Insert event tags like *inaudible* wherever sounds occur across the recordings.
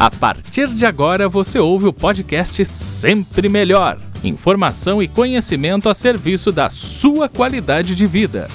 A partir de agora você ouve o podcast Sempre Melhor. Informação e conhecimento a serviço da sua qualidade de vida.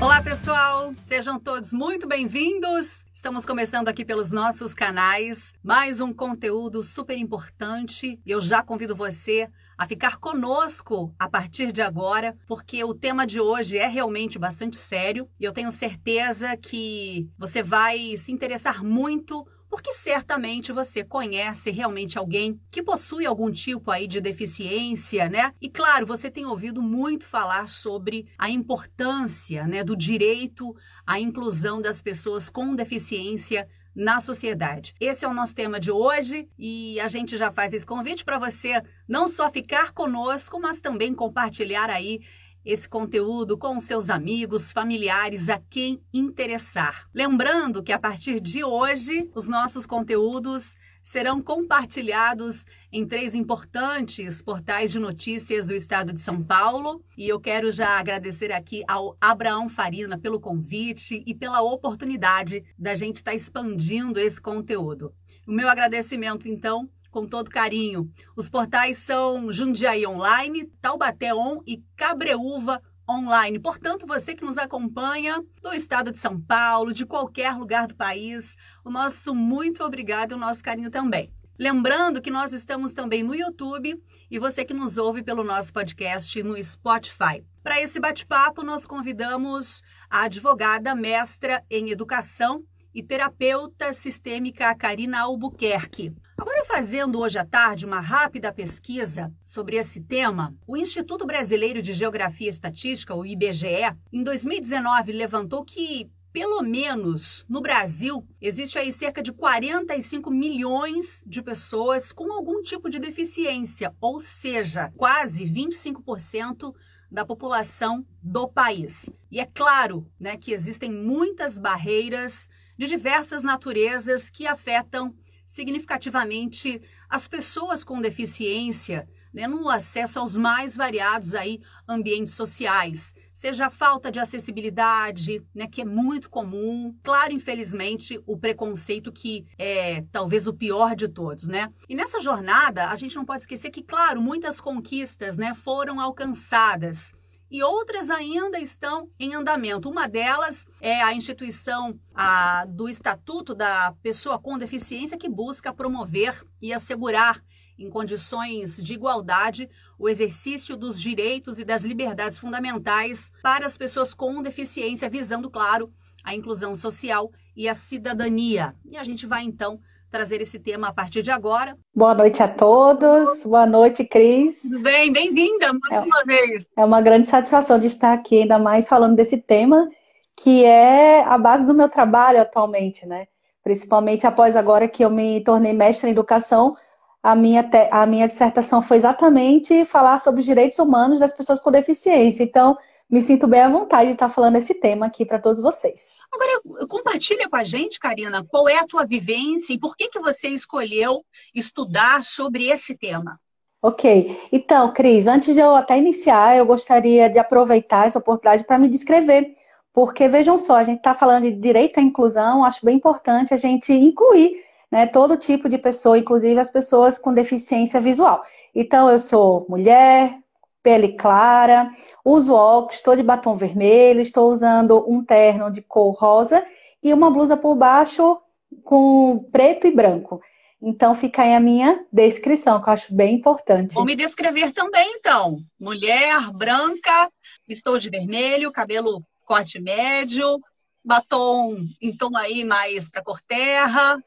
Olá, pessoal! Sejam todos muito bem-vindos. Estamos começando aqui pelos nossos canais mais um conteúdo super importante e eu já convido você a ficar conosco a partir de agora, porque o tema de hoje é realmente bastante sério e eu tenho certeza que você vai se interessar muito porque certamente você conhece realmente alguém que possui algum tipo aí de deficiência, né? E claro, você tem ouvido muito falar sobre a importância, né, do direito à inclusão das pessoas com deficiência na sociedade. Esse é o nosso tema de hoje e a gente já faz esse convite para você não só ficar conosco, mas também compartilhar aí esse conteúdo com seus amigos, familiares, a quem interessar. Lembrando que a partir de hoje, os nossos conteúdos serão compartilhados em três importantes portais de notícias do estado de São Paulo. E eu quero já agradecer aqui ao Abraão Farina pelo convite e pela oportunidade da gente estar tá expandindo esse conteúdo. O meu agradecimento, então, com todo carinho. Os portais são Jundiaí Online, Taubaté On e Cabreúva Online. Portanto, você que nos acompanha do estado de São Paulo, de qualquer lugar do país, o nosso muito obrigado e o nosso carinho também. Lembrando que nós estamos também no YouTube e você que nos ouve pelo nosso podcast no Spotify. Para esse bate-papo, nós convidamos a advogada mestra em educação e terapeuta sistêmica Karina Albuquerque. Agora, fazendo hoje à tarde uma rápida pesquisa sobre esse tema, o Instituto Brasileiro de Geografia e Estatística, o IBGE, em 2019 levantou que pelo menos no Brasil, existe aí cerca de 45 milhões de pessoas com algum tipo de deficiência, ou seja, quase 25% da população do país. E é claro né, que existem muitas barreiras de diversas naturezas que afetam significativamente as pessoas com deficiência né, no acesso aos mais variados aí ambientes sociais, seja a falta de acessibilidade, né, que é muito comum, claro, infelizmente, o preconceito que é talvez o pior de todos, né? E nessa jornada, a gente não pode esquecer que, claro, muitas conquistas, né, foram alcançadas e outras ainda estão em andamento. Uma delas é a instituição a, do Estatuto da Pessoa com Deficiência, que busca promover e assegurar, em condições de igualdade, o exercício dos direitos e das liberdades fundamentais para as pessoas com deficiência, visando, claro, a inclusão social e a cidadania. E a gente vai então trazer esse tema a partir de agora. Boa noite a todos. Boa noite, Cris. Tudo bem? Bem-vinda mais é, uma vez. É uma grande satisfação de estar aqui, ainda mais falando desse tema que é a base do meu trabalho atualmente, né? Principalmente após agora que eu me tornei mestre em educação, a minha, te... a minha dissertação foi exatamente falar sobre os direitos humanos das pessoas com deficiência. Então, me sinto bem à vontade de estar falando esse tema aqui para todos vocês. Agora, compartilha com a gente, Karina, qual é a tua vivência e por que, que você escolheu estudar sobre esse tema? Ok. Então, Cris, antes de eu até iniciar, eu gostaria de aproveitar essa oportunidade para me descrever. Porque, vejam só, a gente está falando de direito à inclusão, acho bem importante a gente incluir né, todo tipo de pessoa, inclusive as pessoas com deficiência visual. Então, eu sou mulher, pele clara, uso óculos, estou de batom vermelho, estou usando um terno de cor rosa e uma blusa por baixo com preto e branco. Então fica aí a minha descrição, que eu acho bem importante. Vou me descrever também, então. Mulher, branca, estou de vermelho, cabelo corte médio, batom em tom aí mais para cor terra,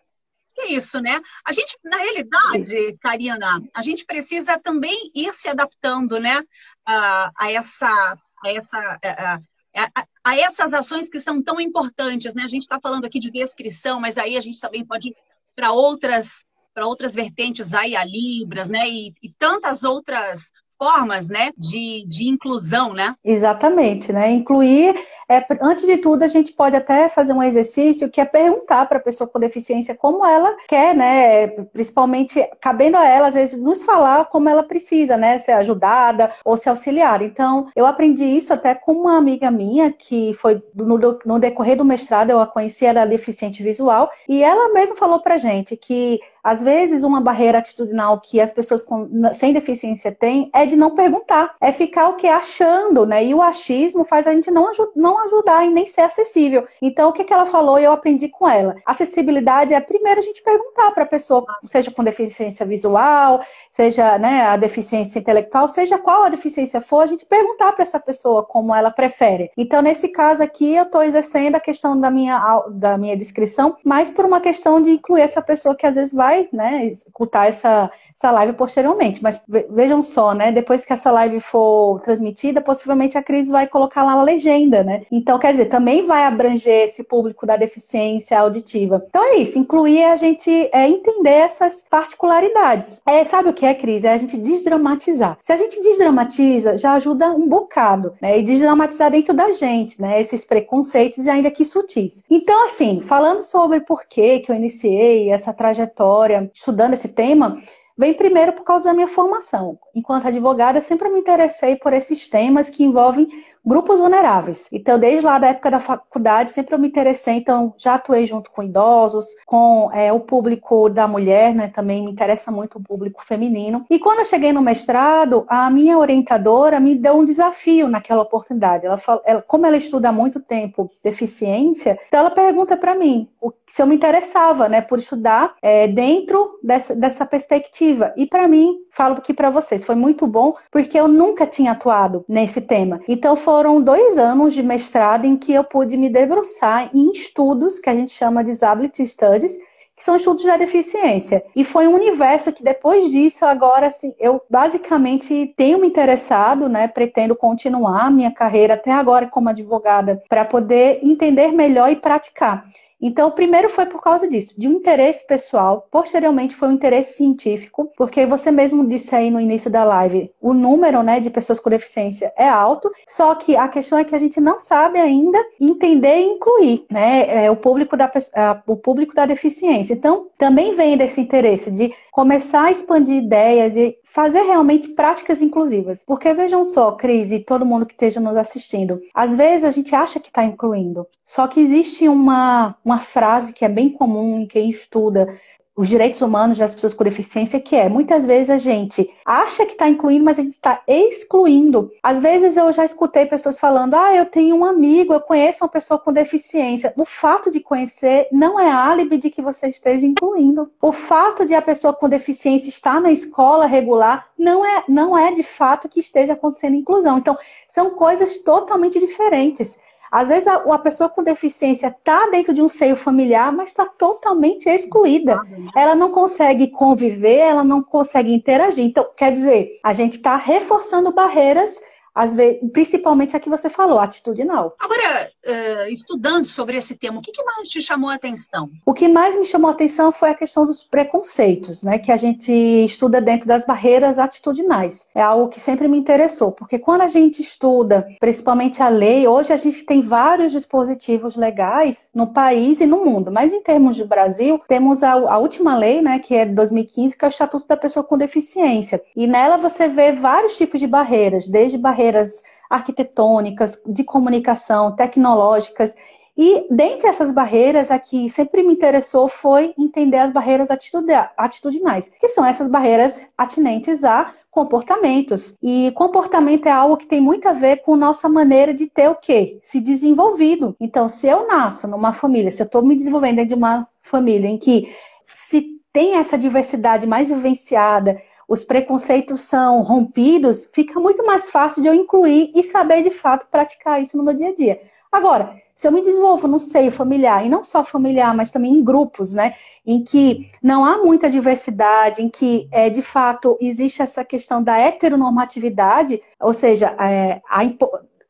é isso, né? A gente, na realidade, Karina, a gente precisa também ir se adaptando, né? A, a essa, a essa, a, a, a, essas ações que são tão importantes, né? A gente está falando aqui de descrição, mas aí a gente também pode ir para outras para outras vertentes aí, a Libras, né? E, e tantas outras formas, né, de, de inclusão, né? Exatamente, né? Incluir, é, antes de tudo, a gente pode até fazer um exercício que é perguntar para a pessoa com deficiência como ela quer, né? Principalmente cabendo a ela, às vezes, nos falar como ela precisa, né? Ser ajudada ou ser auxiliar. Então, eu aprendi isso até com uma amiga minha que foi no, no decorrer do mestrado, eu a conheci, era deficiente visual, e ela mesma falou pra gente que às vezes, uma barreira atitudinal que as pessoas com, sem deficiência têm é de não perguntar, é ficar o que achando, né? E o achismo faz a gente não, não ajudar e nem ser acessível. Então, o que, que ela falou e eu aprendi com ela? Acessibilidade é primeiro a gente perguntar para a pessoa, seja com deficiência visual, seja né, a deficiência intelectual, seja qual a deficiência for, a gente perguntar para essa pessoa como ela prefere. Então, nesse caso aqui, eu estou exercendo a questão da minha, da minha descrição, mas por uma questão de incluir essa pessoa que às vezes vai vai né, escutar essa, essa live posteriormente. Mas vejam só, né? Depois que essa live for transmitida, possivelmente a Cris vai colocar lá a legenda, né? Então, quer dizer, também vai abranger esse público da deficiência auditiva. Então é isso, incluir a gente é, entender essas particularidades. É, sabe o que é, Cris? É a gente desdramatizar. Se a gente desdramatiza, já ajuda um bocado, né? E desdramatizar dentro da gente, né? Esses preconceitos e ainda que sutis. Então, assim, falando sobre por que que eu iniciei essa trajetória história, estudando esse tema, vem primeiro por causa da minha formação. Enquanto advogada, sempre me interessei por esses temas que envolvem grupos vulneráveis. Então, desde lá da época da faculdade, sempre eu me interessei, então já atuei junto com idosos, com é, o público da mulher, né? Também me interessa muito o público feminino. E quando eu cheguei no mestrado, a minha orientadora me deu um desafio naquela oportunidade. Ela, fala, ela como ela estuda há muito tempo deficiência, então ela pergunta para mim se eu me interessava, né, por estudar é, dentro dessa, dessa perspectiva. E para mim, falo que para vocês foi muito bom, porque eu nunca tinha atuado nesse tema. Então foi foram dois anos de mestrado em que eu pude me debruçar em estudos que a gente chama de Disability Studies, que são estudos da deficiência. E foi um universo que depois disso, agora, assim, eu basicamente tenho me interessado, né? Pretendo continuar minha carreira até agora como advogada para poder entender melhor e praticar. Então, o primeiro foi por causa disso, de um interesse pessoal, posteriormente foi um interesse científico, porque você mesmo disse aí no início da live, o número né, de pessoas com deficiência é alto, só que a questão é que a gente não sabe ainda entender e incluir né, é, o, público da, o público da deficiência. Então, também vem desse interesse de começar a expandir ideias e fazer realmente práticas inclusivas. Porque vejam só, Cris e todo mundo que esteja nos assistindo, às vezes a gente acha que está incluindo, só que existe uma, uma frase que é bem comum em quem estuda os direitos humanos das pessoas com deficiência, que é muitas vezes a gente acha que está incluindo, mas a gente está excluindo. Às vezes eu já escutei pessoas falando: ah, eu tenho um amigo, eu conheço uma pessoa com deficiência. O fato de conhecer não é álibi de que você esteja incluindo. O fato de a pessoa com deficiência estar na escola regular não é, não é de fato que esteja acontecendo inclusão. Então, são coisas totalmente diferentes. Às vezes a, pessoa com deficiência está dentro de um seio familiar, mas está totalmente excluída. Ela não consegue conviver, ela não consegue interagir. Então, quer dizer, a gente está reforçando barreiras às vezes, principalmente a que você falou, atitudinal. Agora, uh, estudando sobre esse tema, o que, que, mais te chamou a atenção? O que mais me chamou a atenção foi a questão dos preconceitos, né, que a gente estuda dentro das barreiras atitudinais. É algo que sempre me interessou, porque quando a gente estuda, principalmente a lei, hoje a gente tem vários dispositivos legais no país e no mundo, mas em termos de Brasil, temos a, a última lei, né, que é de 2015, que é o Estatuto da Pessoa com Deficiência. E nela você vê vários tipos de barreiras, desde barreiras barreiras arquitetônicas, de comunicação, tecnológicas. E dentre essas barreiras, a que sempre me interessou foi entender as barreiras atitudinais, que são essas barreiras atinentes a comportamentos. E comportamento é algo que tem muito a ver com nossa maneira de ter o quê? Se desenvolvido. Então, se eu nasço numa família, se eu estou me desenvolvendo dentro de uma família em que se tem essa diversidade mais vivenciada, os preconceitos são rompidos, fica muito mais fácil de eu incluir e saber de fato praticar isso no meu dia a dia. Agora, se eu me desenvolvo no seio familiar, e não só familiar, mas também em grupos, né, em que não há muita diversidade, em que é, de fato existe essa questão da heteronormatividade, ou seja, é, a,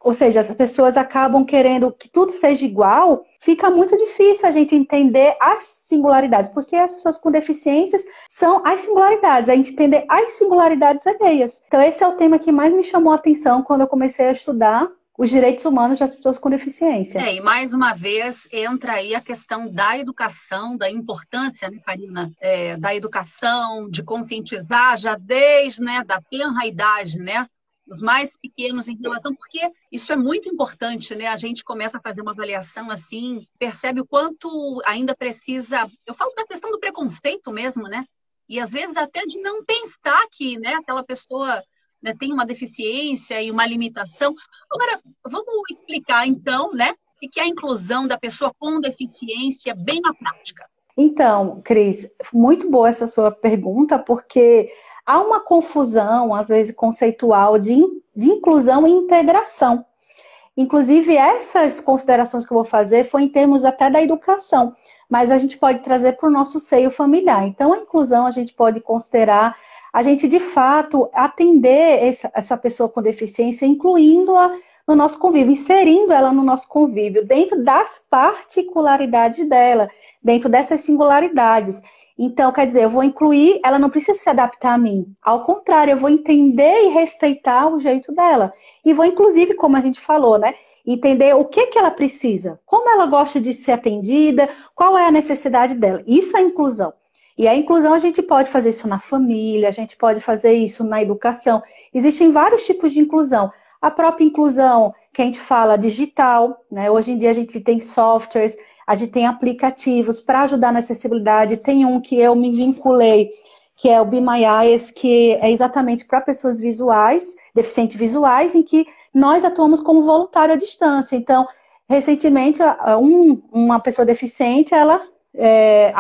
ou seja, as pessoas acabam querendo que tudo seja igual, fica muito difícil a gente entender as singularidades, porque as pessoas com deficiências são as singularidades, a gente entender as singularidades alheias. Então, esse é o tema que mais me chamou a atenção quando eu comecei a estudar os direitos humanos das pessoas com deficiência. É, e mais uma vez entra aí a questão da educação, da importância, né, Karina, é, da educação, de conscientizar já desde né, da tenra idade, né, os mais pequenos em relação, porque isso é muito importante, né? A gente começa a fazer uma avaliação assim, percebe o quanto ainda precisa. Eu falo da questão do preconceito mesmo, né? E às vezes até de não pensar que, né, aquela pessoa né, tem uma deficiência e uma limitação. Agora, vamos explicar então, né, o que é a inclusão da pessoa com deficiência bem na prática. Então, Cris, muito boa essa sua pergunta, porque há uma confusão, às vezes conceitual, de, de inclusão e integração. Inclusive, essas considerações que eu vou fazer foi em termos até da educação, mas a gente pode trazer para o nosso seio familiar. Então, a inclusão a gente pode considerar a gente de fato atender essa, pessoa com deficiência, incluindo-a no nosso convívio, inserindo ela no nosso convívio, dentro das particularidades dela, dentro dessas singularidades. Então, quer dizer, eu vou incluir, ela não precisa se adaptar a mim. Ao contrário, eu vou entender e respeitar o jeito dela. E vou, inclusive, como a gente falou, né? Entender o que, que ela precisa, como ela gosta de ser atendida, qual é a necessidade dela. Isso é inclusão. E a inclusão a gente pode fazer isso na família, a gente pode fazer isso na educação. Existem vários tipos de inclusão. A própria inclusão que a gente fala digital, né? Hoje em dia a gente tem softwares, a gente tem aplicativos para ajudar na acessibilidade. Tem um que eu me vinculei, que é o Eyes, que é exatamente para pessoas visuais, deficientes visuais, em que nós atuamos como voluntário à distância. Então, recentemente, um, uma pessoa deficiente, ela é,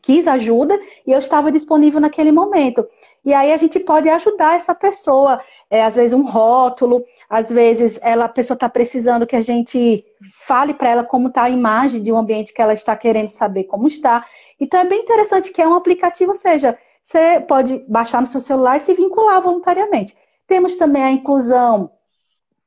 quis ajuda e eu estava disponível naquele momento. E aí a gente pode ajudar essa pessoa, é, às vezes um rótulo, às vezes ela, a pessoa está precisando que a gente fale para ela como está a imagem de um ambiente que ela está querendo saber como está. Então é bem interessante que é um aplicativo, ou seja, você pode baixar no seu celular e se vincular voluntariamente. Temos também a inclusão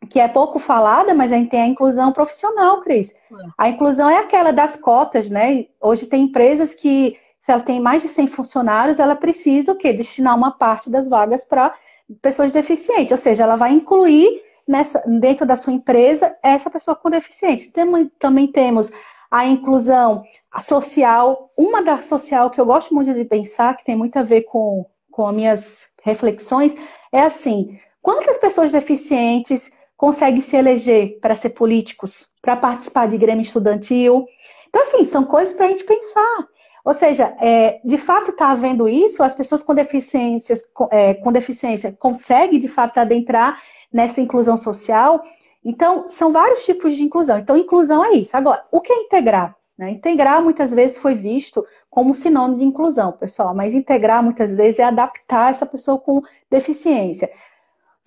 que é pouco falada, mas a gente tem a inclusão profissional, Cris. A inclusão é aquela das cotas, né? Hoje tem empresas que, se ela tem mais de 100 funcionários, ela precisa o quê? Destinar uma parte das vagas para pessoas deficientes, ou seja, ela vai incluir nessa, dentro da sua empresa essa pessoa com deficiente. Tem, também temos a inclusão social, uma da social que eu gosto muito de pensar, que tem muito a ver com, com as minhas reflexões, é assim, quantas pessoas deficientes conseguem se eleger para ser políticos, para participar de grêmio estudantil. Então, assim, são coisas para a gente pensar. Ou seja, é, de fato está havendo isso, as pessoas com deficiências, com, é, com deficiência conseguem de fato adentrar nessa inclusão social. Então, são vários tipos de inclusão. Então, inclusão é isso. Agora, o que é integrar? Né? Integrar muitas vezes foi visto como sinônimo de inclusão, pessoal, mas integrar muitas vezes é adaptar essa pessoa com deficiência.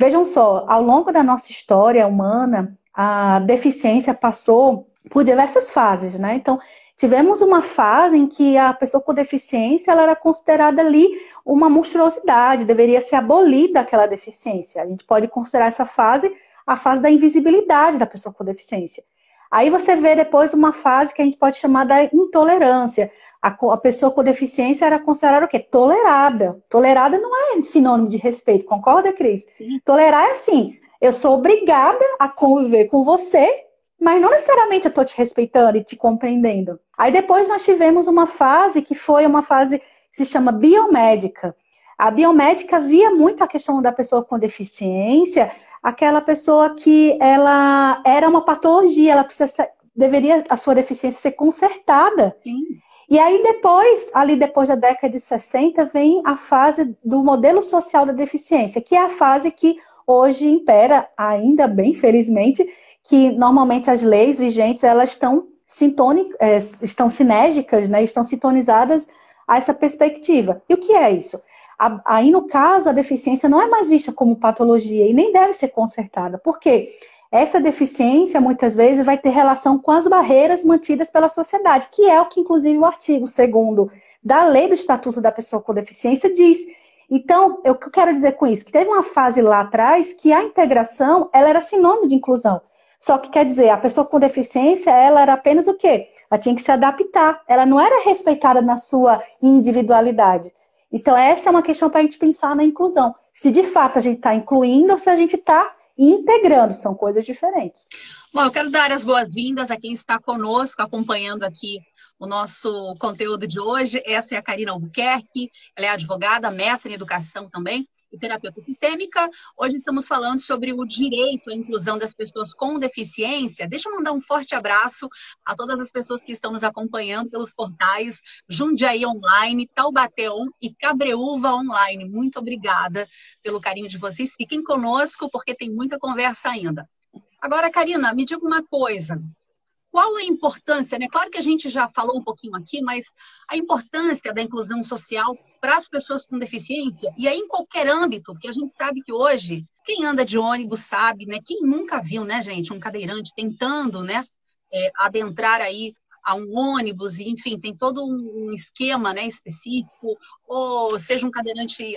Vejam só, ao longo da nossa história humana, a deficiência passou por diversas fases, né? Então, tivemos uma fase em que a pessoa com deficiência ela era considerada ali uma monstruosidade, deveria ser abolida aquela deficiência. A gente pode considerar essa fase a fase da invisibilidade da pessoa com deficiência. Aí você vê depois uma fase que a gente pode chamar da intolerância, a, a, pessoa com deficiência era considerada o quê? Tolerada. Tolerada não é sinônimo de respeito, concorda, Cris? Sim. Tolerar é assim, eu sou obrigada a conviver com você, mas não necessariamente eu estou te respeitando e te compreendendo. Aí depois nós tivemos uma fase que foi uma fase que se chama biomédica. A biomédica via muito a questão da pessoa com deficiência, aquela pessoa que ela era uma patologia, ela precisa deveria a sua deficiência ser consertada. Sim. E aí depois, ali depois da década de 60, vem a fase do modelo social da deficiência, que é a fase que hoje impera, ainda bem, felizmente, que normalmente as leis vigentes, elas estão sintônicas, é, estão sinérgicas, né, estão sintonizadas a essa perspectiva. E o que é isso? Aí, no caso, a deficiência não é mais vista como patologia e nem deve ser consertada. Por quê? Essa deficiência muitas vezes vai ter relação com as barreiras mantidas pela sociedade, que é o que inclusive o artigo 2 da Lei do Estatuto da Pessoa com Deficiência diz. Então, eu quero dizer com isso? Que teve uma fase lá atrás que a integração ela era sinônimo de inclusão. Só que quer dizer, a pessoa com deficiência, ela era apenas o quê? Ela tinha que se adaptar. Ela não era respeitada na sua individualidade. Então, essa é uma questão para a gente pensar na inclusão. Se de fato a gente está incluindo ou se a gente está integrando, são coisas diferentes. Bom, eu quero dar as boas-vindas a quem está conosco, acompanhando aqui o nosso conteúdo de hoje. Essa é a Karina Albuquerque, ela é advogada, mestre em educação também e terapeuta sistêmica. Hoje estamos falando sobre o direito à inclusão das pessoas com deficiência. Deixa eu mandar um forte abraço a todas as pessoas que estão nos acompanhando pelos portais Jundiaí Online, Taubaté e Cabreúva Online. Muito obrigada pelo carinho de vocês. Fiquem conosco porque tem muita conversa ainda. Agora, Karina, me diga uma coisa qual a importância, né? Claro que a gente já falou um pouquinho aqui, mas a importância da inclusão social para as pessoas com deficiência, e aí em qualquer âmbito, porque a gente sabe que hoje, quem anda de ônibus sabe, né? Quem nunca viu, né, gente, um cadeirante tentando, né, é, adentrar aí a um ônibus, e, enfim, tem todo um esquema né, específico, ou seja um cadeirante.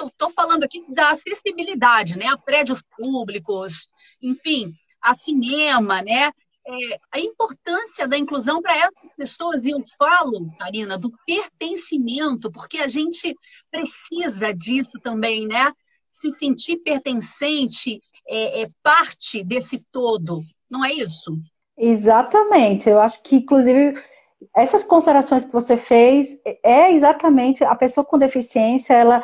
Estou falando aqui da acessibilidade, né, a prédios públicos, enfim, a cinema, né? É, a importância da inclusão para essas pessoas, e eu falo, Karina, do pertencimento, porque a gente precisa disso também, né? Se sentir pertencente, é, é parte desse todo, não é isso? Exatamente. Eu acho que, inclusive, essas considerações que você fez é exatamente a pessoa com deficiência, ela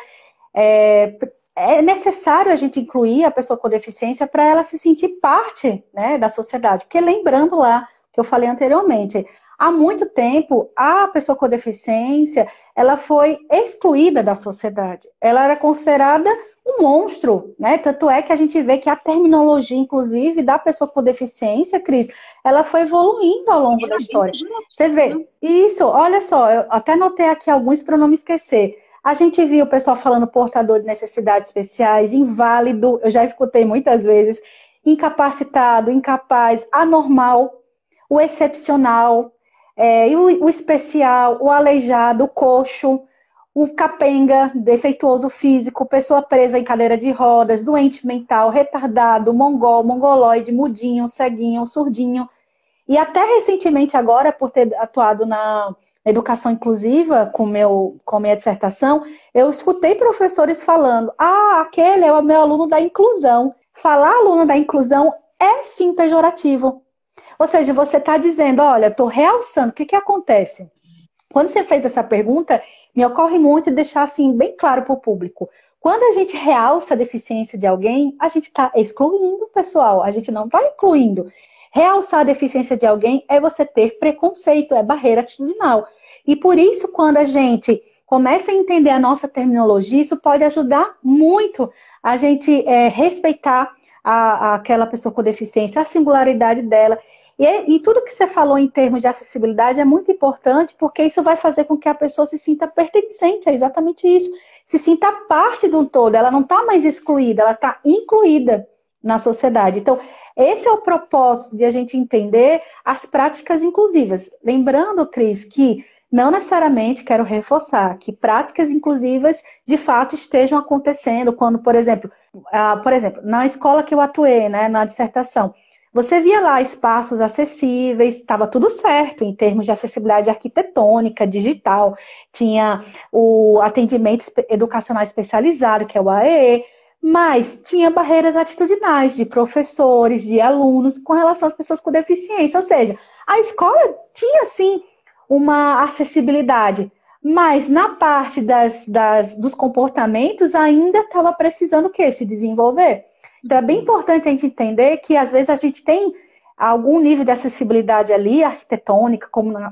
é, é necessário a gente incluir a pessoa com deficiência para ela se sentir parte né, da sociedade. Porque lembrando lá que eu falei anteriormente, há muito tempo a pessoa com deficiência ela foi excluída da sociedade. Ela era considerada um monstro, né? Tanto é que a gente vê que a terminologia, inclusive, da pessoa com deficiência, Cris, ela foi evoluindo ao longo da história. Você vê, isso, olha só, eu até notei aqui alguns para não me esquecer. A gente viu o pessoal falando portador de necessidades especiais, inválido, eu já escutei muitas vezes, incapacitado, incapaz, anormal, o excepcional, é, o, o especial, o aleijado, o coxo, o capenga, defeituoso físico, pessoa presa em cadeira de rodas, doente mental, retardado, mongol, mongoloide, mudinho, ceguinho, surdinho. E até recentemente agora, por ter atuado na educação inclusiva com meu com minha dissertação, eu escutei professores falando: "Ah, aquele é o meu aluno da inclusão". Falar aluno da inclusão é sim pejorativo. Ou seja, você está dizendo, olha, estou realçando. O que, que acontece? Quando você fez essa pergunta, me ocorre muito deixar assim bem claro para o público. Quando a gente realça a deficiência de alguém, a gente está excluindo o pessoal, a gente não está incluindo. Realçar a deficiência de alguém é você ter preconceito, é barreira atitudinal. E por isso, quando a gente começa a entender a nossa terminologia, isso pode ajudar muito a gente é, respeitar a, a, aquela pessoa com deficiência, a singularidade dela. E, e, tudo que você falou em termos de acessibilidade é muito importante, porque isso vai fazer com que a pessoa se sinta pertencente, é exatamente isso. Se sinta parte de um todo, ela não está mais excluída, ela está incluída na sociedade. Então, esse é o propósito de a gente entender as práticas inclusivas. Lembrando, Cris, que não necessariamente quero reforçar que práticas inclusivas de fato estejam acontecendo quando, por exemplo, uh, por exemplo, na escola que eu atuei, né, na dissertação, você via lá espaços acessíveis, estava tudo certo em termos de acessibilidade arquitetônica, digital, tinha o atendimento educacional especializado, que é o AEE, mas tinha barreiras atitudinais de professores, de alunos com relação às pessoas com deficiência. Ou seja, a escola tinha sim uma acessibilidade, mas na parte das, das dos comportamentos ainda estava precisando o quê? Se desenvolver. Então é bem importante a gente entender que às vezes a gente tem algum nível de acessibilidade ali, arquitetônica,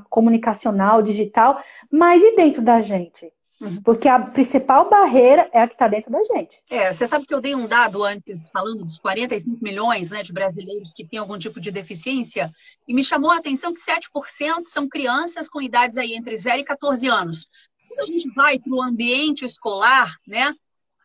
comunicacional, digital, mas e dentro da gente? Uhum. Porque a principal barreira é a que está dentro da gente. É, você sabe que eu dei um dado antes, falando dos 45 milhões né, de brasileiros que têm algum tipo de deficiência, e me chamou a atenção que 7% são crianças com idades aí entre 0 e 14 anos. Quando a gente vai para o ambiente escolar, né,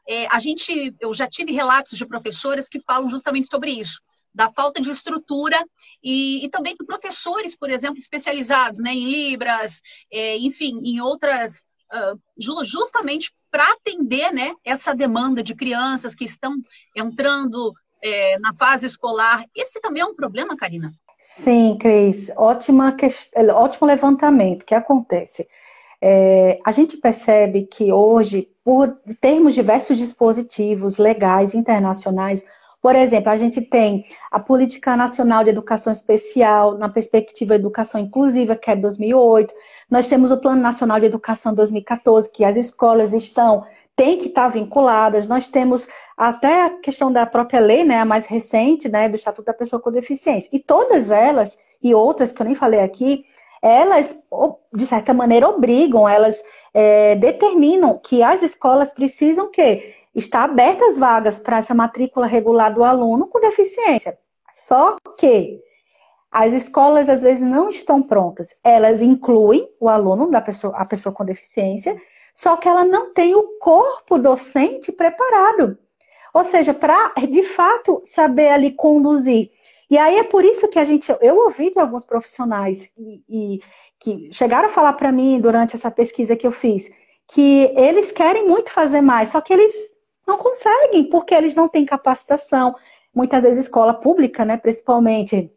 é, a gente, eu já tive relatos de professoras que falam justamente sobre isso da falta de estrutura e, e, também de professores, por exemplo, especializados né, em Libras, é, enfim, em outras uh, justamente para atender né, essa demanda de crianças que estão entrando é, na fase escolar. Esse também é um problema, Karina? Sim, Cris, ótima ótimo levantamento. Que acontece? É, a gente percebe que hoje, por termos diversos dispositivos legais internacionais, por exemplo, a gente tem a Política Nacional de Educação Especial na perspectiva educação inclusiva, que é 2008. Nós temos o Plano Nacional de Educação 2014, que as escolas estão têm que estar vinculadas. Nós temos até a questão da própria lei, né, a mais recente, né, do Estatuto da Pessoa com Deficiência. E todas elas, e outras que eu nem falei aqui, elas, de certa maneira, obrigam, elas é, determinam que as escolas precisam que estar abertas vagas para essa matrícula regular do aluno com deficiência. Só que as escolas às vezes não estão prontas. Elas incluem o aluno, da pessoa, a pessoa com deficiência, só que ela não tem o corpo docente preparado. Ou seja, para de fato saber ali conduzir. E aí é por isso que a gente, eu ouvi de alguns profissionais e, e que chegaram a falar para mim durante essa pesquisa que eu fiz, que eles querem muito fazer mais, só que eles não conseguem, porque eles não têm capacitação. Muitas vezes escola pública, né, principalmente,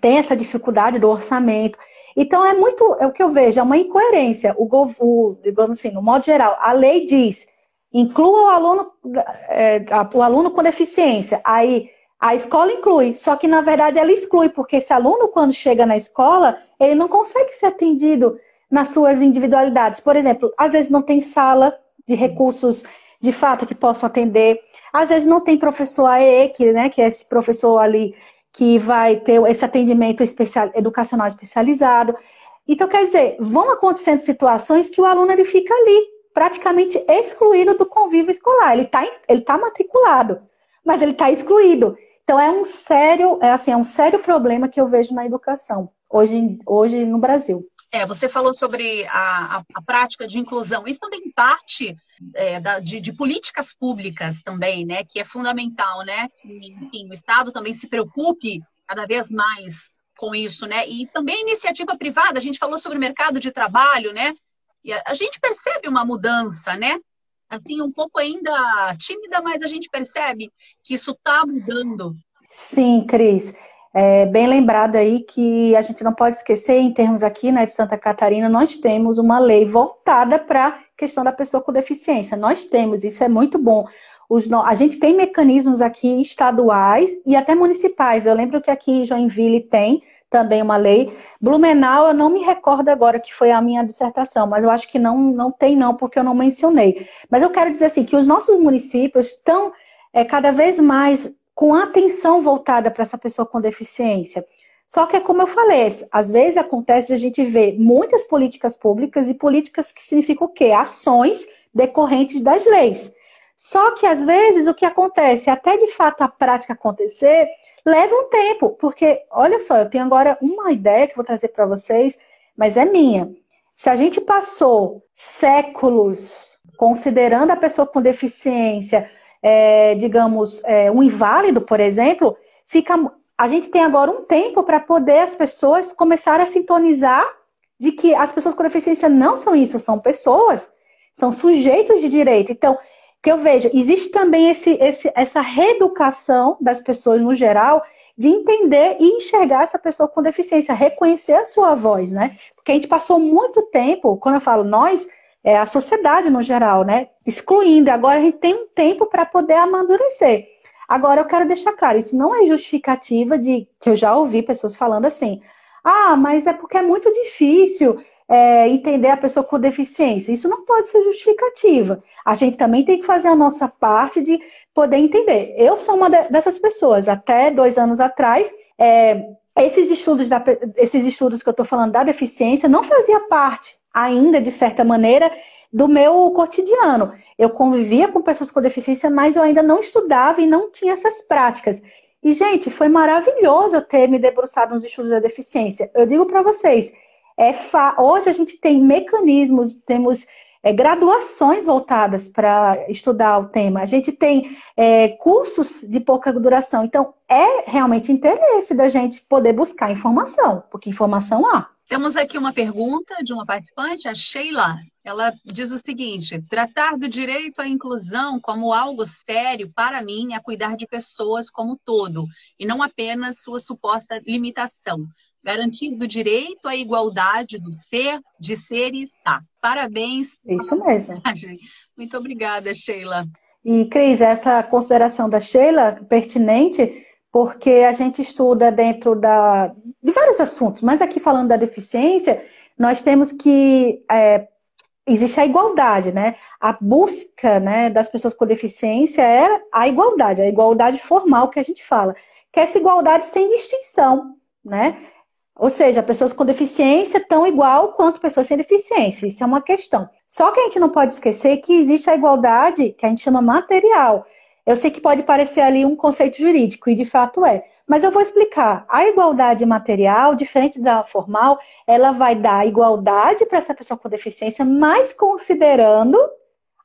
tem essa dificuldade do orçamento. Então é muito, é o que eu vejo, é uma incoerência. O, o digamos assim, no modo geral, a lei diz inclua o aluno, é, o aluno com deficiência. Aí a escola inclui, só que na verdade ela exclui, porque esse aluno, quando chega na escola, ele não consegue ser atendido nas suas individualidades. Por exemplo, às vezes não tem sala de recursos de fato que possam atender, às vezes não tem professor AE, que, né, que é esse professor ali que vai ter esse atendimento especial, educacional especializado. Então, quer dizer, vão acontecendo situações que o aluno ele fica ali, praticamente excluído do convívio escolar. Ele está ele tá matriculado, mas ele está excluído. Então, é um sério, é assim, é um sério problema que eu vejo na educação hoje, hoje no Brasil. É, você falou sobre a, a, a, prática de inclusão. Isso também parte é, da, de, de, políticas públicas também, né? Que é fundamental, né? Enfim, o Estado também se preocupe cada vez mais com isso, né? E também iniciativa privada. A gente falou sobre o mercado de trabalho, né? E a, a gente percebe uma mudança, né? Assim, um pouco ainda tímida, mas a gente percebe que isso está mudando. Sim, Cris. É bem lembrado aí que a gente não pode esquecer, em termos aqui né, de Santa Catarina, nós temos uma lei voltada para a questão da pessoa com deficiência. Nós temos, isso é muito bom. Os, a gente tem mecanismos aqui estaduais e até municipais. Eu lembro que aqui em Joinville tem também uma lei. Blumenau, eu não me recordo agora que foi a minha dissertação, mas eu acho que não, não tem, não, porque eu não mencionei. Mas eu quero dizer assim que os nossos municípios estão é, cada vez mais com atenção voltada para essa pessoa com deficiência. Só que, como eu falei, às vezes acontece a gente ver muitas políticas públicas e políticas que significam o quê? Ações decorrentes das leis. Só que, às vezes, o que acontece, até de fato a prática acontecer, leva um tempo. Porque, olha só, eu tenho agora uma ideia que vou trazer para vocês, mas é minha. Se a gente passou séculos considerando a pessoa com deficiência é, digamos, é, um inválido, por exemplo, fica. A gente tem agora um tempo para poder as pessoas começarem a sintonizar de que as pessoas com deficiência não são isso, são pessoas, são sujeitos de direito. Então, que eu vejo, existe também esse, esse, essa reeducação das pessoas no geral de entender e enxergar essa pessoa com deficiência, reconhecer a sua voz, né? Porque a gente passou muito tempo, quando eu falo nós, é, a sociedade no geral, né? Excluindo. Agora a gente tem um tempo para poder amadurecer. Agora eu quero deixar claro, isso não é justificativa de que eu já ouvi pessoas falando assim. Ah, mas é porque é muito difícil é, entender a pessoa com deficiência. Isso não pode ser justificativa. A gente também tem que fazer a nossa parte de poder entender. Eu sou uma dessas pessoas. Até dois anos atrás, é, esses estudos, da, esses estudos que eu estou falando da deficiência não fazia parte ainda, de certa maneira, do meu cotidiano. Eu convivia com pessoas com deficiência, mas eu ainda não estudava e não tinha essas práticas. E, gente, foi maravilhoso eu ter me debruçado nos estudos da deficiência. Eu digo para vocês, é fa... hoje a gente tem mecanismos, temos é, graduações voltadas para estudar o tema, a gente tem é, cursos de pouca duração. Então, é realmente interesse da gente poder buscar informação, porque informação há. Temos aqui uma pergunta de uma participante, a Sheila. ela diz o seguinte: tratar do direito à inclusão como algo sério, para mim, é cuidar de pessoas como todo, e não apenas sua suposta limitação. Garantindo o direito à igualdade do ser, de ser e estar. Parabéns. Isso mesmo. Muito obrigada, Sheila. E, Cris, essa consideração da Sheila pertinente, porque a gente estuda dentro da, de vários assuntos, mas aqui falando da deficiência, nós temos que é, existe a igualdade, né? A busca né, das pessoas com deficiência é a igualdade, a igualdade formal que a gente fala, que é essa igualdade sem distinção, né? Ou seja, pessoas com deficiência tão igual quanto pessoas sem deficiência. Isso é uma questão. Só que a gente não pode esquecer que existe a igualdade que a gente chama material. Eu sei que pode parecer ali um conceito jurídico, e de fato é. Mas eu vou explicar. A igualdade material, diferente da formal, ela vai dar igualdade para essa pessoa com deficiência, mas considerando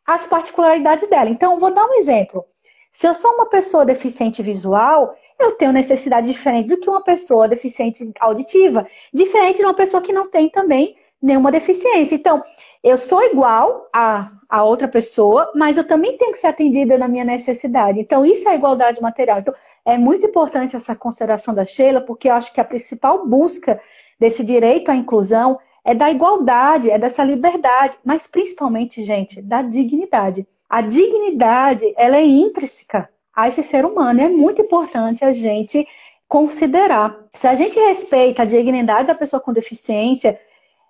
as particularidades dela. Então, vou dar um exemplo. Se eu sou uma pessoa deficiente visual, eu tenho necessidade diferente do que uma pessoa deficiente auditiva, diferente de uma pessoa que não tem também nenhuma deficiência. Então, eu sou igual a, a outra pessoa, mas eu também tenho que ser atendida na minha necessidade. Então, isso é igualdade material. Então, é muito importante essa consideração da Sheila, porque eu acho que a principal busca desse direito à inclusão é da igualdade, é dessa liberdade, mas principalmente, gente, da dignidade. A dignidade, ela é intrínseca a esse ser humano. É muito importante a gente considerar. Se a gente respeita a dignidade da pessoa com deficiência,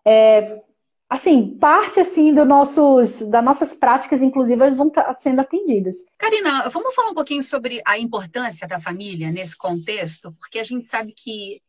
é, assim, parte assim do nossos, das nossas práticas inclusivas vão estar sendo atendidas. Karina, vamos falar um pouquinho sobre a importância da família nesse contexto, porque a gente sabe que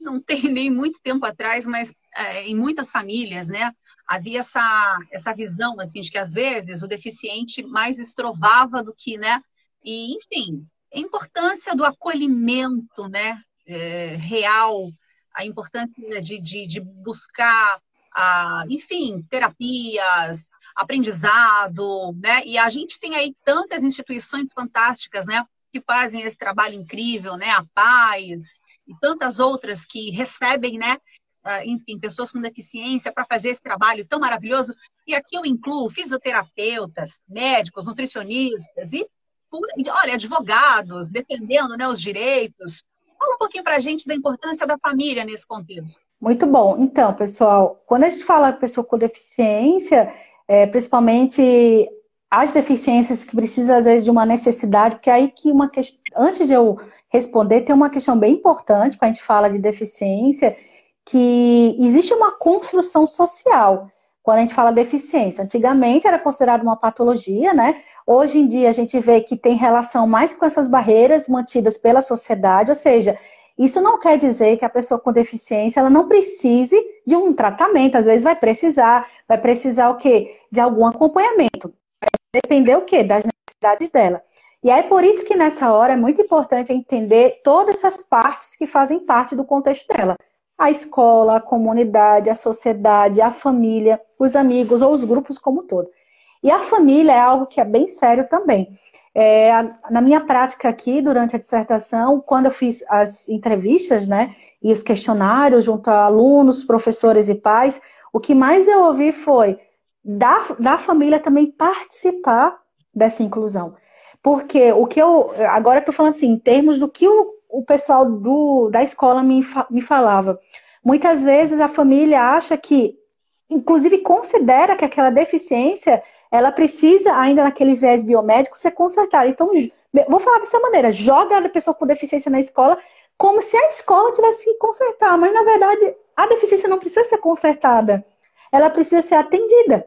não tem *laughs* nem muito tempo atrás, mas é, em muitas famílias, né, havia essa, essa visão assim de que às vezes o deficiente mais estrovava do que, né, e enfim, a importância do acolhimento, né, é, real, a importância de, de, de buscar a, enfim, terapias, aprendizado, né? E a gente tem aí tantas instituições fantásticas, né? Que fazem esse trabalho incrível, né? A Paz e tantas outras que recebem, né? Ah, enfim, pessoas com deficiência para fazer esse trabalho tão maravilhoso. E aqui eu incluo fisioterapeutas, médicos, nutricionistas e, olha, advogados defendendo né, os direitos. Fala um pouquinho para a gente da importância da família nesse contexto. Muito bom. Então, pessoal, quando a gente fala pessoa com deficiência, é, principalmente as deficiências que precisam, às vezes, de uma necessidade, porque aí que uma questão, antes de eu responder, tem uma questão bem importante quando a gente fala de deficiência, que existe uma construção social quando a gente fala deficiência. Antigamente era considerado uma patologia, né? Hoje em dia a gente vê que tem relação mais com essas barreiras mantidas pela sociedade, ou seja, isso não quer dizer que a pessoa com deficiência ela não precise de um tratamento, às vezes vai precisar, vai precisar o quê? De algum acompanhamento. Vai depender o quê? Das necessidades dela. E aí por isso que nessa hora é muito importante entender todas essas partes que fazem parte do contexto dela. A escola, a comunidade, a sociedade, a família, os amigos ou os grupos como um todo. E a família é algo que é bem sério também. É, na minha prática aqui, durante a dissertação, quando eu fiz as entrevistas, né, e os questionários junto a alunos, professores e pais, o que mais eu ouvi foi da, da família também participar dessa inclusão. Porque o que eu. Agora eu falando assim, em termos do que o, o pessoal do, da escola me, me falava. Muitas vezes a família acha que, inclusive, considera que aquela deficiência ela precisa, ainda naquele viés biomédico, ser consertada. Então, vou falar dessa maneira: joga a pessoa com deficiência na escola como se a escola tivesse que consertar, mas na verdade a deficiência não precisa ser consertada, ela precisa ser atendida.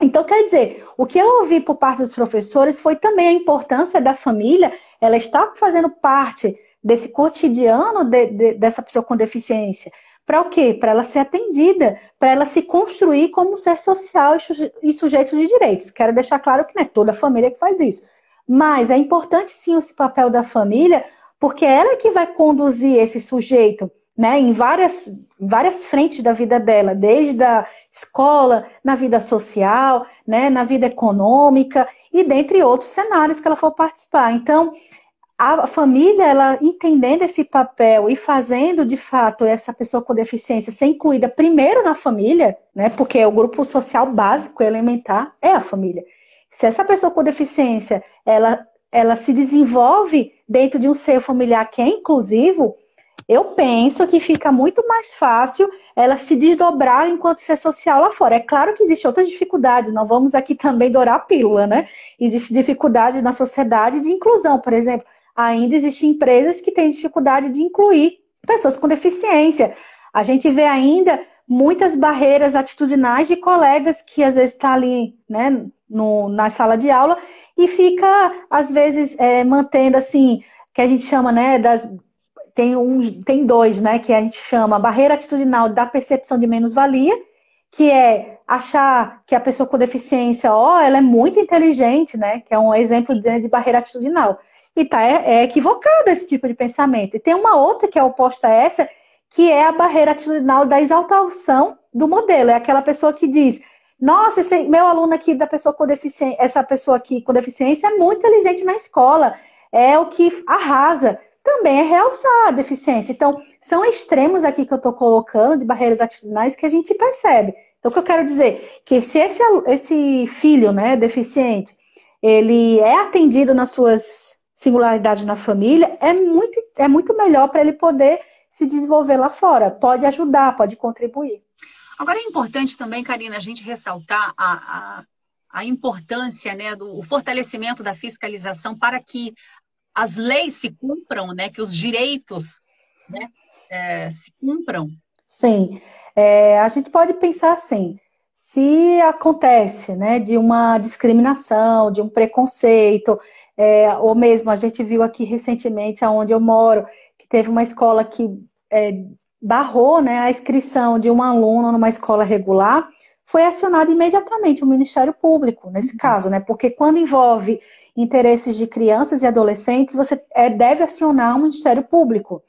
Então, quer dizer, o que eu ouvi por parte dos professores foi também a importância da família, ela está fazendo parte desse cotidiano de, de, dessa pessoa com deficiência. Para o quê? Para ela ser atendida, para ela se construir como ser social e sujeito de direitos. Quero deixar claro que não é toda a família que faz isso. Mas é importante sim esse papel da família, porque ela é que vai conduzir esse sujeito né, em várias, várias frentes da vida dela, desde a escola, na vida social, né, na vida econômica e dentre outros cenários que ela for participar. Então, a família, ela entendendo esse papel e fazendo de fato essa pessoa com deficiência ser incluída primeiro na família, né? Porque o grupo social básico elementar é a família. Se essa pessoa com deficiência, ela ela se desenvolve dentro de um ser familiar que é inclusivo, eu penso que fica muito mais fácil ela se desdobrar enquanto ser social lá fora. É claro que existem outras dificuldades, não vamos aqui também dourar a pílula, né? Existe dificuldade na sociedade de inclusão, por exemplo. Ainda existem empresas que têm dificuldade de incluir pessoas com deficiência. A gente vê ainda muitas barreiras atitudinais de colegas que às vezes estão tá ali, né, no, na sala de aula e fica, às vezes, é, mantendo assim, que a gente chama, né, das. Tem, um, tem dois, né, que a gente chama barreira atitudinal da percepção de menos-valia, que é achar que a pessoa com deficiência, ó, oh, ela é muito inteligente, né, que é um exemplo de, de barreira atitudinal. E tá é, é equivocado esse tipo de pensamento. E tem uma outra que é oposta a essa, que é a barreira atitudinal da exaltação do modelo. É aquela pessoa que diz, nossa, esse meu aluno aqui da pessoa com deficiência, essa pessoa aqui com deficiência é muito inteligente na escola, é o que arrasa. Também é realçar a deficiência. Então, são extremos aqui que eu estou colocando de barreiras atitudinais que a gente percebe. Então, o que eu quero dizer? Que se esse, esse filho, né, deficiente, ele é atendido nas suas singularidades na família, é muito, é muito melhor para ele poder se desenvolver lá fora. Pode ajudar, pode contribuir. Agora é importante também, Karina, a gente ressaltar a, a, a importância né, do fortalecimento da fiscalização para que as leis se cumpram, né, que os direitos né, é, se cumpram. Sim, é, a gente pode pensar assim, se acontece né, de uma discriminação, de um preconceito, é, ou mesmo a gente viu aqui recentemente, aonde eu moro, que teve uma escola que é, barrou né, a inscrição de um aluno numa escola regular, foi acionado imediatamente o Ministério Público, nesse uhum. caso, né? Porque quando envolve interesses de crianças e adolescentes, você é, deve acionar o Ministério Público.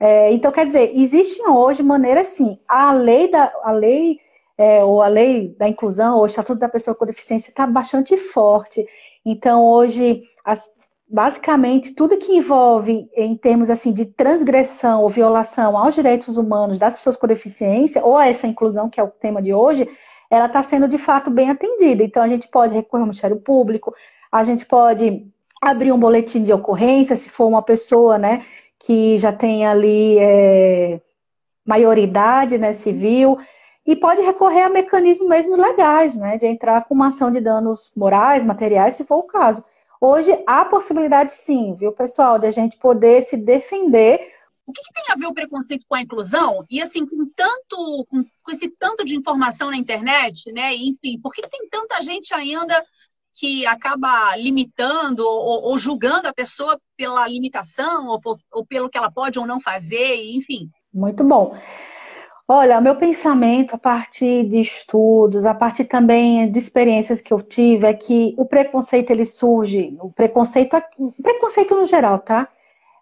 É, então, quer dizer, existem hoje maneiras sim. A lei da a lei, é, ou a lei da inclusão, ou o Estatuto da Pessoa com Deficiência está bastante forte. Então, hoje, as, basicamente tudo que envolve em termos assim de transgressão ou violação aos direitos humanos das pessoas com deficiência ou a essa inclusão que é o tema de hoje, ela está sendo de fato bem atendida. Então a gente pode recorrer ao Ministério Público, a gente pode abrir um boletim de ocorrência se for uma pessoa, né, que já tem ali é, maioridade, né, civil. E pode recorrer a mecanismos mesmo legais, né, de entrar com uma ação de danos morais, materiais, se for o caso. Hoje há possibilidade sim, viu, pessoal, de a gente poder se defender. O que, que tem a ver o preconceito com a inclusão? E assim, com tanto, com, com esse tanto de informação na internet, né? enfim, por que, que tem tanta gente ainda que acaba limitando ou, ou, julgando a pessoa pela limitação ou, ou, pelo que ela pode ou não fazer, enfim. Muito bom. Olha, meu pensamento a partir de estudos, a partir também de experiências que eu tive, é que o preconceito ele surge, o preconceito, o preconceito no geral, tá?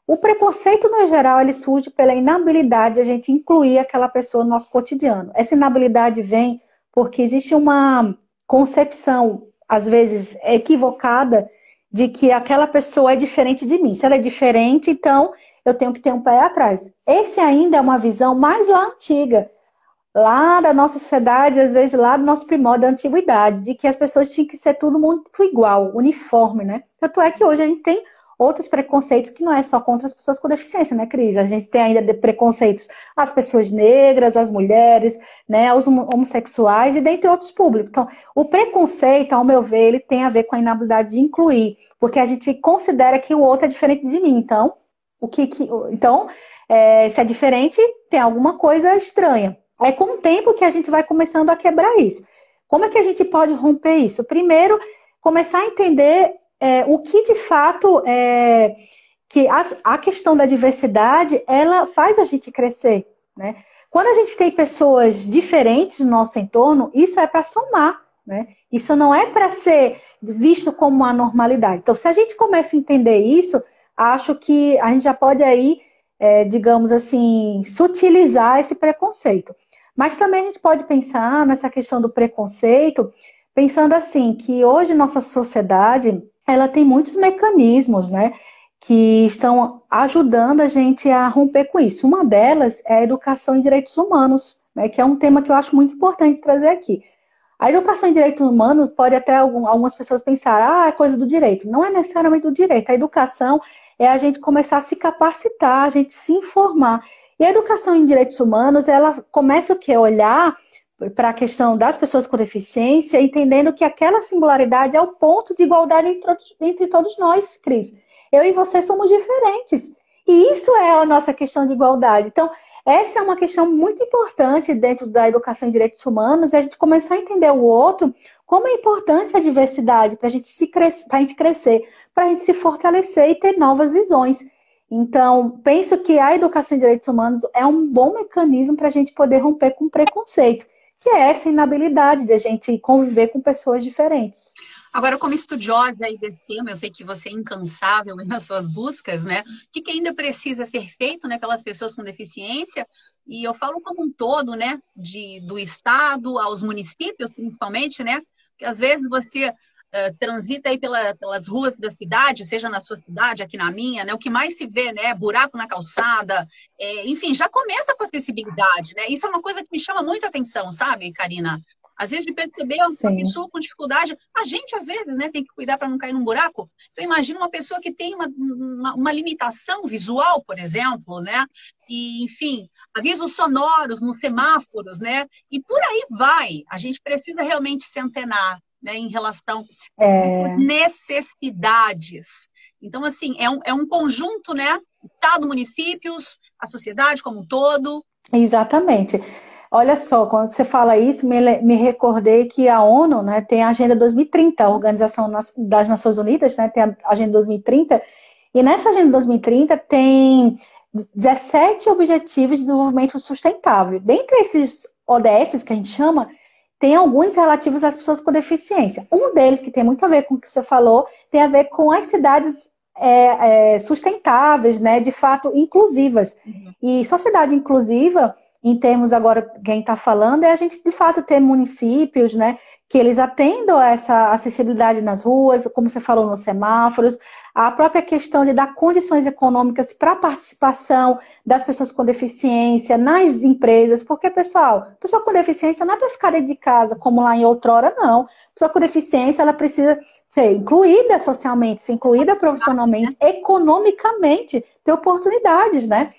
O preconceito no geral ele surge pela inabilidade de a gente incluir aquela pessoa no nosso cotidiano. Essa inabilidade vem porque existe uma concepção, às vezes equivocada, de que aquela pessoa é diferente de mim. Se ela é diferente, então eu tenho que ter um pé atrás. Esse ainda é uma visão mais lá antiga, lá da nossa sociedade, às vezes lá do nosso primórdio da antiguidade, de que as pessoas tinham que ser tudo muito igual, uniforme, né? Tanto é que hoje a gente tem outros preconceitos que não é só contra as pessoas com deficiência, né, Cris? A gente tem ainda preconceitos às pessoas negras, às mulheres, né, aos homossexuais e dentre outros públicos. Então, o preconceito, ao meu ver, ele tem a ver com a inabilidade de incluir, porque a gente considera que o outro é diferente de mim. Então, o que, que então, é, se é diferente, tem alguma coisa estranha. É com o tempo que a gente vai começando a quebrar isso. Como é que a gente pode romper isso? Primeiro, começar a entender é, o que de fato é, que a, a questão da diversidade ela faz a gente crescer, né? Quando a gente tem pessoas diferentes no nosso entorno, isso é para somar, né? Isso não é para ser visto como uma normalidade. Então, se a gente começa a entender isso, acho que a gente já pode aí, é, digamos assim, sutilizar esse preconceito. Mas também a gente pode pensar nessa questão do preconceito, pensando assim, que hoje nossa sociedade, ela tem muitos mecanismos, né? que estão ajudando a gente a romper com isso. Uma delas é a educação em direitos humanos, né, que é um tema que eu acho muito importante trazer aqui. A educação em direitos humanos pode até algumas pessoas pensar, ah, é coisa do direito. Não é necessariamente do direito. A educação é a gente começar a se capacitar, a gente se informar. E a educação em direitos humanos, ela começa o quê? Olhar para a questão das pessoas com deficiência, entendendo que aquela singularidade é o ponto de igualdade entre, entre todos nós, Cris. Eu e você somos diferentes. E isso é a nossa questão de igualdade. Então, essa é uma questão muito importante dentro da educação em direitos humanos, é a gente começar a entender o outro, como é importante a diversidade para a gente se cres... a gente crescer, para a gente se fortalecer e ter novas visões. Então, penso que a educação em direitos humanos é um bom mecanismo para a gente poder romper com preconceito, que é essa inabilidade de a gente conviver com pessoas diferentes. Agora, como estudiosa aí desse tema, eu sei que você é incansável nas suas buscas, né? O que, que ainda precisa ser feito, né, pelas pessoas com deficiência? E eu falo como um todo, né, de, do Estado aos municípios, principalmente, né? Porque às vezes você uh, transita aí pela, pelas ruas da cidade, seja na sua cidade, aqui na minha, né? O que mais se vê, né? Buraco na calçada, é, enfim, já começa com acessibilidade, né? Isso é uma coisa que me chama muita atenção, sabe, Karina? Às vezes de perceber uma pessoa com dificuldade, a gente às vezes, né, tem que cuidar para não cair num buraco. Então imagina uma pessoa que tem uma, uma, uma, limitação visual, por exemplo, né? E enfim, avisos sonoros nos semáforos, né? E por aí vai. A gente precisa realmente se antenar, né, em relação é... necessidades. Então assim é um, é um conjunto, né? Estado, municípios, a sociedade como um todo. Exatamente. Olha só, quando você fala isso, me, me recordei que a ONU né, tem a Agenda 2030, a Organização das Nações Unidas né, tem a Agenda 2030, e nessa Agenda 2030 tem 17 Objetivos de Desenvolvimento Sustentável. Dentre esses ODS que a gente chama, tem alguns relativos às pessoas com deficiência. Um deles, que tem muito a ver com o que você falou, tem a ver com as cidades é, é, sustentáveis, né, de fato inclusivas. Uhum. E sociedade inclusiva em termos agora, quem está falando, é a gente de fato ter municípios, né, que eles atendam a essa acessibilidade nas ruas, como você falou, nos semáforos, a própria questão de dar condições econômicas para a participação das pessoas com deficiência nas empresas, porque, pessoal, pessoa com deficiência não é para ficar dentro de casa, como lá em outrora, não. Pessoa com deficiência, ela precisa ser incluída socialmente, ser incluída profissionalmente, economicamente, ter oportunidades, né?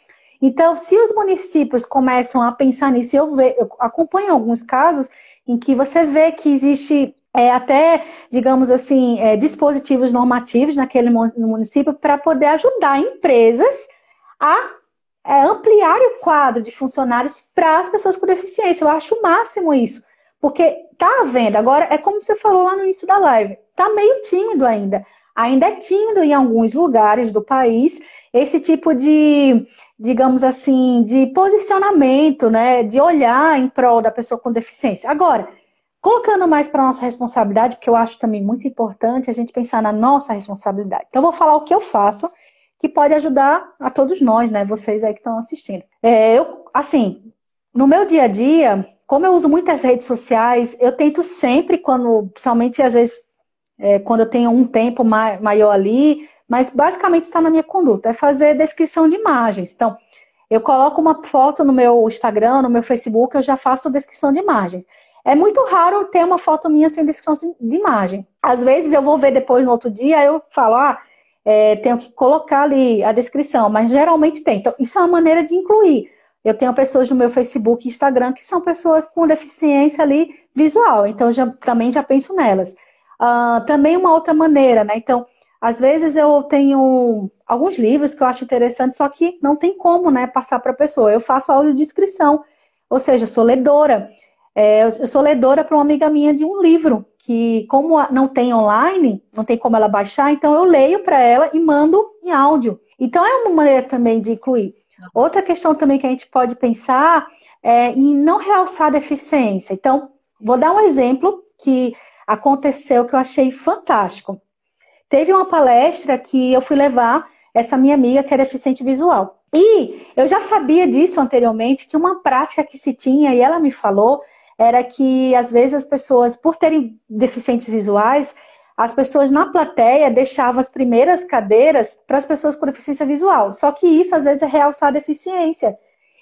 Então, se os municípios começam a pensar nisso, eu, ve, eu acompanho alguns casos em que você vê que existe é, até, digamos assim, é, dispositivos normativos naquele município para poder ajudar empresas a é, ampliar o quadro de funcionários para as pessoas com deficiência. Eu acho o máximo isso. Porque tá havendo, agora é como você falou lá no início da live, tá meio tímido ainda. Ainda é tímido em alguns lugares do país esse tipo de, digamos assim, de posicionamento, né, de olhar em prol da pessoa com deficiência. Agora, colocando mais para nossa responsabilidade, porque eu acho também muito importante a gente pensar na nossa responsabilidade. Então, eu vou falar o que eu faço, que pode ajudar a todos nós, né, vocês aí que estão assistindo. É, eu, assim, no meu dia a dia, como eu uso muitas redes sociais, eu tento sempre, quando, principalmente às vezes, é, quando eu tenho um tempo maior ali, mas basicamente está na minha conduta, é fazer descrição de imagens. Então, eu coloco uma foto no meu Instagram, no meu Facebook, eu já faço descrição de imagem. É muito raro ter uma foto minha sem descrição de imagem. Às vezes eu vou ver depois no outro dia, eu falo, ah, é, tenho que colocar ali a descrição, mas geralmente tem. Então, isso é uma maneira de incluir. Eu tenho pessoas no meu Facebook e Instagram que são pessoas com deficiência ali visual, então já, também já penso nelas. Uh, também uma outra maneira, né? Então, às vezes eu tenho alguns livros que eu acho interessantes, só que não tem como, né, passar para a pessoa. Eu faço audiodescrição, ou seja, eu sou ledora. É, eu sou ledora para uma amiga minha de um livro, que como não tem online, não tem como ela baixar, então eu leio para ela e mando em áudio. Então é uma maneira também de incluir. Outra questão também que a gente pode pensar é em não realçar a deficiência. Então, vou dar um exemplo que aconteceu que eu achei fantástico. Teve uma palestra que eu fui levar essa minha amiga que é deficiente visual. E eu já sabia disso anteriormente, que uma prática que se tinha, e ela me falou, era que às vezes as pessoas, por terem deficientes visuais, as pessoas na plateia deixavam as primeiras cadeiras para as pessoas com deficiência visual. Só que isso às vezes é realçar a deficiência.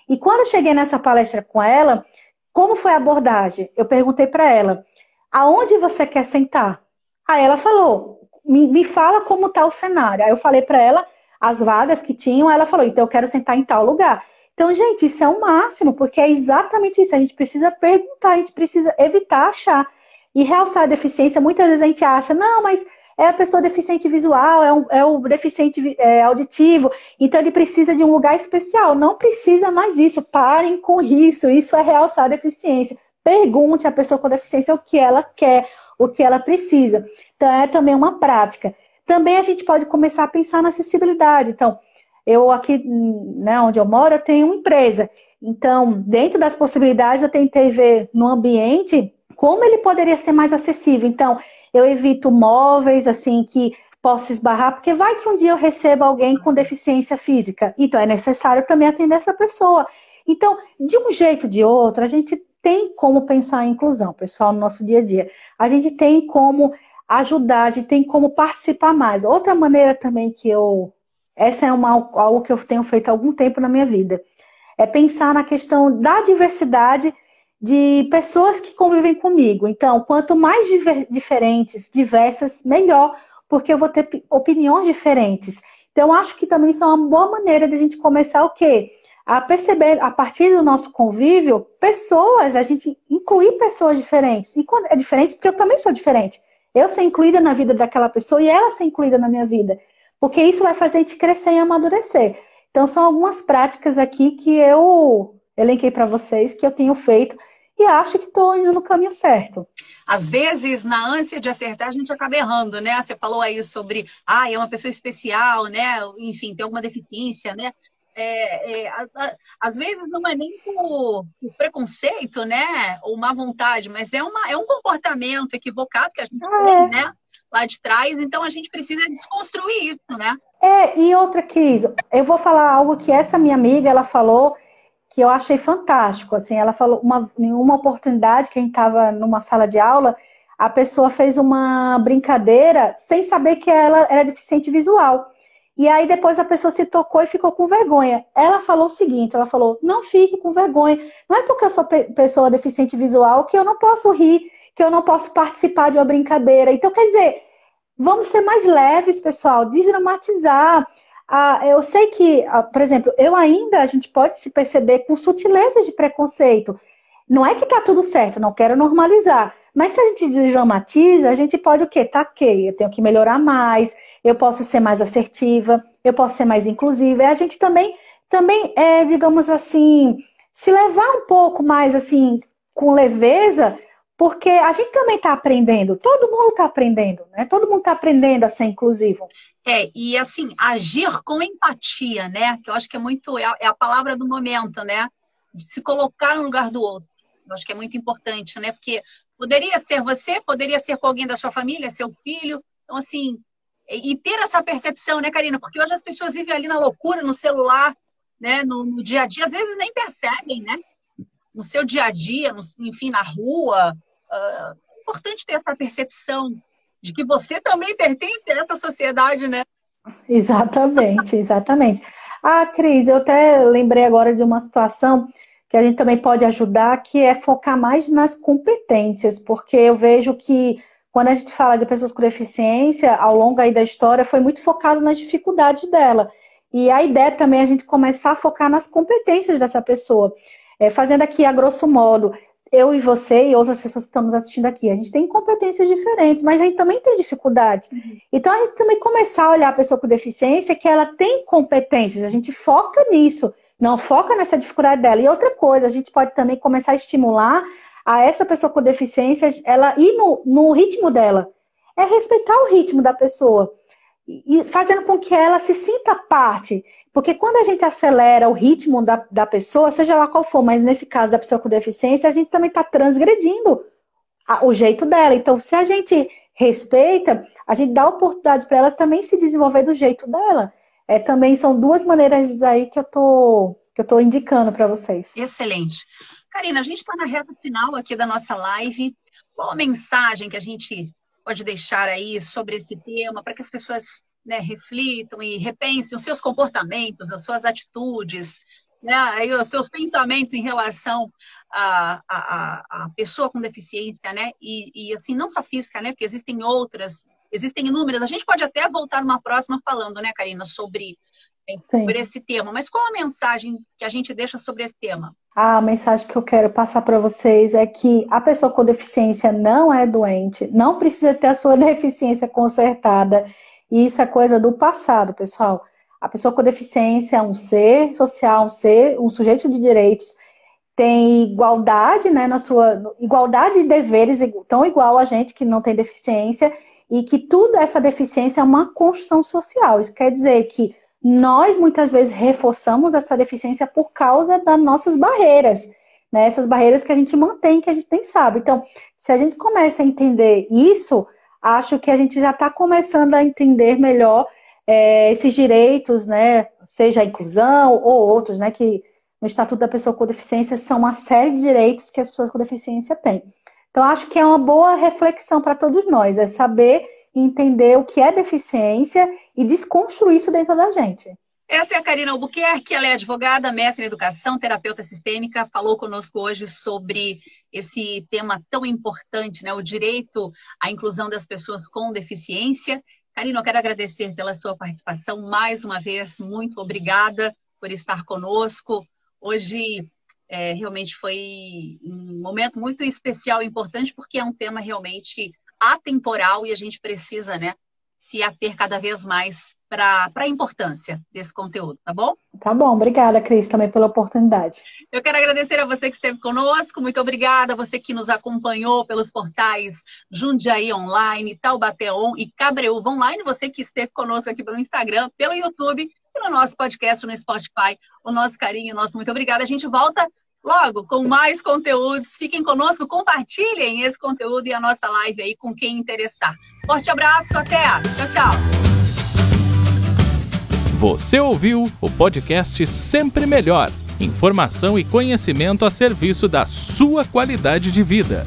E quando eu cheguei nessa palestra com ela, como foi a abordagem? Eu perguntei para ela: aonde você quer sentar? Aí ela falou: me, me fala como está o cenário. Aí eu falei para ela as vagas que tinham, ela falou: então eu quero sentar em tal lugar. Então, gente, isso é o máximo, porque é exatamente isso. A gente precisa perguntar, a gente precisa evitar achar. E realçar a deficiência, muitas vezes a gente acha, não, mas é a pessoa deficiente visual, é, um, é o deficiente é, auditivo, então ele precisa de um lugar especial. Não precisa mais disso. Parem com isso. Isso é realçar a deficiência. Pergunte à pessoa com deficiência o que ela quer, o que ela precisa. Então, é também uma prática. Também a gente pode começar a pensar na acessibilidade. Então, eu aqui, né, onde eu moro, eu tenho uma empresa. Então, dentro das possibilidades, eu tentei ver no ambiente como ele poderia ser mais acessível. Então, eu evito móveis assim que possa esbarrar, porque vai que um dia eu receba alguém com deficiência física. Então, é necessário também atender essa pessoa. Então, de um jeito ou de outro, a gente tem como pensar em inclusão, pessoal, no nosso dia a dia. A gente tem como ajudar, a gente tem como participar mais. Outra maneira também que eu. Essa é uma, algo que eu tenho feito há algum tempo na minha vida. É pensar na questão da diversidade de pessoas que convivem comigo. Então, quanto mais diver, diferentes, diversas, melhor, porque eu vou ter opiniões diferentes. Então, acho que também isso é uma boa maneira de a gente começar o quê? A perceber, a partir do nosso convívio, pessoas, a gente incluir pessoas diferentes. E quando é diferente, porque eu também sou diferente. Eu ser incluída na vida daquela pessoa e ela ser incluída na minha vida. Porque isso vai fazer a gente crescer e amadurecer. Então, são algumas práticas aqui que eu elenquei para vocês, que eu tenho feito e acho que estou indo no caminho certo. Às vezes, na ânsia de acertar, a gente acaba errando, né? Você falou aí sobre, ah, é uma pessoa especial, né? Enfim, tem alguma deficiência, né? É, é, a, a, às vezes não é nem por, por, preconceito, né? Ou má vontade, mas é, uma, é um comportamento equivocado que a gente ah, tem, é. né? Lá de trás, então a gente precisa desconstruir isso, né? É, e outra, Cris, eu vou falar algo que essa minha amiga, ela falou, que eu achei fantástico. Assim, ela falou uma, em uma oportunidade que a gente estava numa sala de aula, a pessoa fez uma brincadeira sem saber que ela era deficiente visual. E aí depois a pessoa se tocou e ficou com vergonha. Ela falou o seguinte, ela falou: "Não fique com vergonha. Não é porque eu sou pessoa deficiente visual que eu não posso rir, que eu não posso participar de uma brincadeira". Então, quer dizer, vamos ser mais leves, pessoal, desdramatizar. Ah, eu sei que, ah, por exemplo, eu ainda, a gente pode se perceber com sutilezas de preconceito. Não é que tá tudo certo, não quero normalizar. Mas se a gente desdramatiza, a gente pode o quê? Tá ok, eu tenho que melhorar mais, eu posso ser mais assertiva, eu posso ser mais inclusiva. A gente também, também é, digamos assim, se levar um pouco mais assim, com leveza, porque a gente também está aprendendo, todo mundo está aprendendo, né? Todo mundo está aprendendo a ser inclusivo. É, e assim, agir com empatia, né? Que eu acho que é muito, é a, é a palavra do momento, né? De se colocar no lugar do outro. Eu acho que é muito importante, né? Porque poderia ser você, poderia ser com alguém da sua família, seu filho. Então, assim, e ter essa percepção, né, Karina? Porque hoje as pessoas vivem ali na loucura, no celular, né? No, no dia a dia, às vezes nem percebem, né? no seu dia a dia, no, enfim, na rua. Uh, é importante ter essa percepção de que você também pertence a essa sociedade, né? Exatamente, exatamente. Ah, Cris, eu até lembrei agora de uma situação que a gente também pode ajudar, que é focar mais nas competências, porque eu vejo que quando a gente fala de pessoas com deficiência, ao longo aí da história, foi muito focado nas dificuldades dela. E a ideia também é a gente começar a focar nas competências dessa pessoa. É, fazendo aqui a grosso modo, eu e você e outras pessoas que estamos assistindo aqui, a gente tem competências diferentes, mas a gente também tem dificuldades. Uhum. Então a gente também começar a olhar a pessoa com deficiência que ela tem competências, a gente foca nisso, não foca nessa dificuldade dela. E outra coisa, a gente pode também começar a estimular a essa pessoa com deficiência, ela ir no, no ritmo dela. É respeitar o ritmo da pessoa e fazendo com que ela se sinta parte. Porque quando a gente acelera o ritmo da, da pessoa, seja lá qual for, mas nesse caso da pessoa com deficiência, a gente também está transgredindo a, o jeito dela. Então, se a gente respeita, a gente dá oportunidade para ela também se desenvolver do jeito dela. É, também são duas maneiras aí que eu tô, que eu tô indicando para vocês. Excelente. Karina, a gente está na reta final aqui da nossa live. Qual a mensagem que a gente pode deixar aí sobre esse tema, para que as pessoas né, reflitam e repensem os seus comportamentos, as suas atitudes, né, os seus pensamentos em relação à pessoa com deficiência, né, e, e, assim, não só física, né, porque existem outras, existem inúmeras, a gente pode até voltar numa próxima falando, né, Karina, sobre, é, sobre esse tema, mas qual a mensagem que a gente deixa sobre esse tema? A mensagem que eu quero passar para vocês é que a pessoa com deficiência não é doente, não precisa ter a sua *laughs* deficiência consertada, e isso é coisa do passado, pessoal. A pessoa com deficiência é um ser social, um ser, um sujeito de direitos, tem igualdade, né, na sua igualdade de deveres tão igual a gente que não tem deficiência e que tudo essa deficiência é uma construção social. Isso quer dizer que nós muitas vezes reforçamos essa deficiência por causa das nossas barreiras, né? Essas barreiras que a gente mantém, que a gente nem sabe. Então, se a gente começa a entender isso, acho que a gente já está começando a entender melhor é, esses direitos, né, seja a inclusão ou outros, né, que no Estatuto da Pessoa com Deficiência são uma série de direitos que as pessoas com deficiência têm. Então, acho que é uma boa reflexão para todos nós, é saber entender o que é deficiência e desconstruir isso dentro da gente. Essa é a Karina Albuquerque, ela é advogada, mestre em educação, terapeuta sistêmica, falou conosco hoje sobre esse tema tão importante, né, o direito à inclusão das pessoas com deficiência. Karina, eu quero agradecer pela sua participação mais uma vez. Muito obrigada por estar conosco. Hoje é, realmente foi um momento muito especial e importante, porque é um tema realmente atemporal e a gente precisa né, se ater cada vez mais para a importância desse conteúdo, tá bom? Tá bom, obrigada, Cris, também pela oportunidade. Eu quero agradecer a você que esteve conosco, muito obrigada, você que nos acompanhou pelos portais Jundiaí Online, Taubaté On e Cabreúva Online, você que esteve conosco aqui pelo Instagram, pelo YouTube, pelo nosso podcast no Spotify, o nosso carinho, o nosso muito obrigada. A gente volta logo com mais conteúdos. Fiquem conosco, compartilhem esse conteúdo e a nossa live aí com quem interessar. Forte abraço, até! Tchau, tchau! Você ouviu o podcast Sempre Melhor. Informação e conhecimento a serviço da sua qualidade de vida.